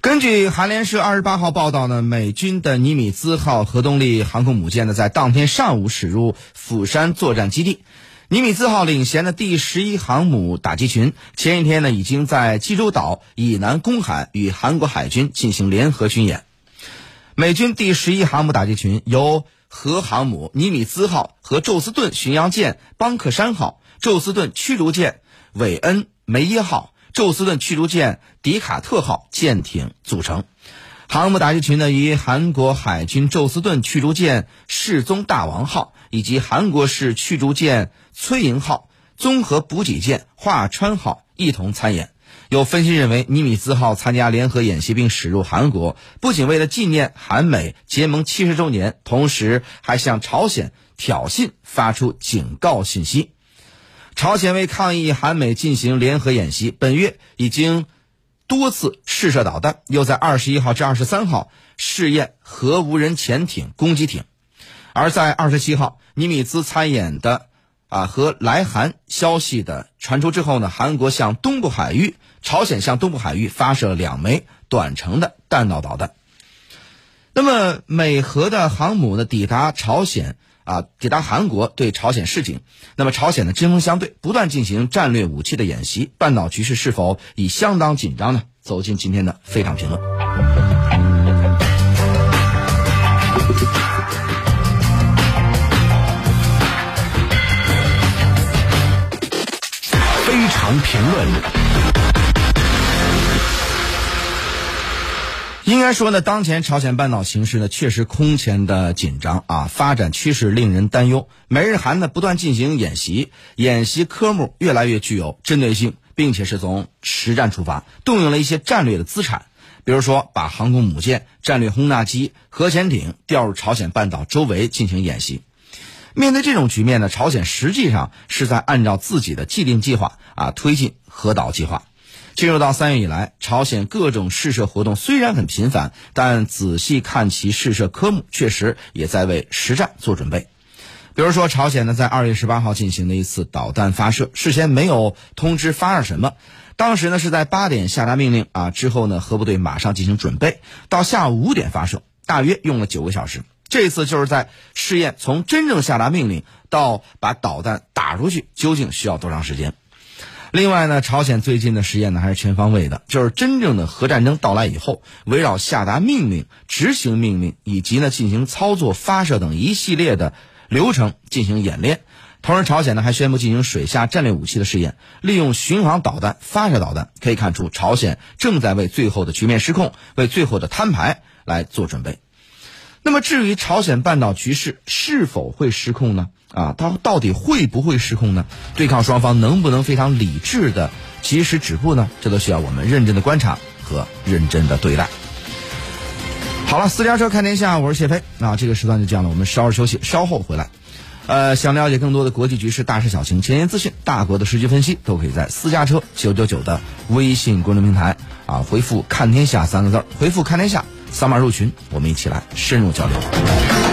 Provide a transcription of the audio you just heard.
根据韩联社二十八号报道呢，美军的尼米兹号核动力航空母舰呢，在当天上午驶入釜山作战基地。尼米兹号领衔的第十一航母打击群前一天呢，已经在济州岛以南公海与韩国海军进行联合军演。美军第十一航母打击群由核航母尼米兹号和宙斯盾巡洋舰邦克山号、宙斯盾驱逐舰韦恩梅耶号。宙斯盾驱逐舰迪卡特号舰艇组成，航母打击群呢，与韩国海军宙斯盾驱逐舰世宗大王号以及韩国式驱逐舰崔莹号、综合补给舰华川号一同参演。有分析认为，尼米兹号参加联合演习并驶入韩国，不仅为了纪念韩美结盟七十周年，同时还向朝鲜挑衅发出警告信息。朝鲜为抗议韩美进行联合演习，本月已经多次试射导弹，又在二十一号至二十三号试验核无人潜艇攻击艇。而在二十七号，尼米兹参演的啊和来韩消息的传出之后呢，韩国向东部海域，朝鲜向东部海域发射两枚短程的弹道导弹。那么，美核的航母呢抵达朝鲜。啊，抵达韩国对朝鲜示警，那么朝鲜的针锋相对，不断进行战略武器的演习，半岛局势是否已相当紧张呢？走进今天的非常评论。非常评论。应该说呢，当前朝鲜半岛形势呢确实空前的紧张啊，发展趋势令人担忧。美日韩呢不断进行演习，演习科目越来越具有针对性，并且是从实战出发，动用了一些战略的资产，比如说把航空母舰、战略轰炸机、核潜艇调入朝鲜半岛周围进行演习。面对这种局面呢，朝鲜实际上是在按照自己的既定计划啊推进核岛计划。进入到三月以来，朝鲜各种试射活动虽然很频繁，但仔细看其试射科目，确实也在为实战做准备。比如说，朝鲜呢在二月十八号进行的一次导弹发射，事先没有通知发射什么，当时呢是在八点下达命令啊，之后呢核部队马上进行准备，到下午五点发射，大约用了九个小时。这次就是在试验从真正下达命令到把导弹打出去，究竟需要多长时间。另外呢，朝鲜最近的实验呢还是全方位的，就是真正的核战争到来以后，围绕下达命令、执行命令以及呢进行操作、发射等一系列的流程进行演练。同时，朝鲜呢还宣布进行水下战略武器的试验，利用巡航导弹发射导弹。可以看出，朝鲜正在为最后的局面失控、为最后的摊牌来做准备。那么，至于朝鲜半岛局势是否会失控呢？啊，它到底会不会失控呢？对抗双方能不能非常理智的及时止步呢？这都需要我们认真的观察和认真的对待。好了，私家车看天下，我是谢飞。那这个时段就这样了，我们稍事休息，稍后回来。呃，想了解更多的国际局势、大事小情、前沿资讯、大国的实际分析，都可以在私家车九九九的微信公众平台啊，回复“看天下”三个字回复“看天下”，扫码入群，我们一起来深入交流。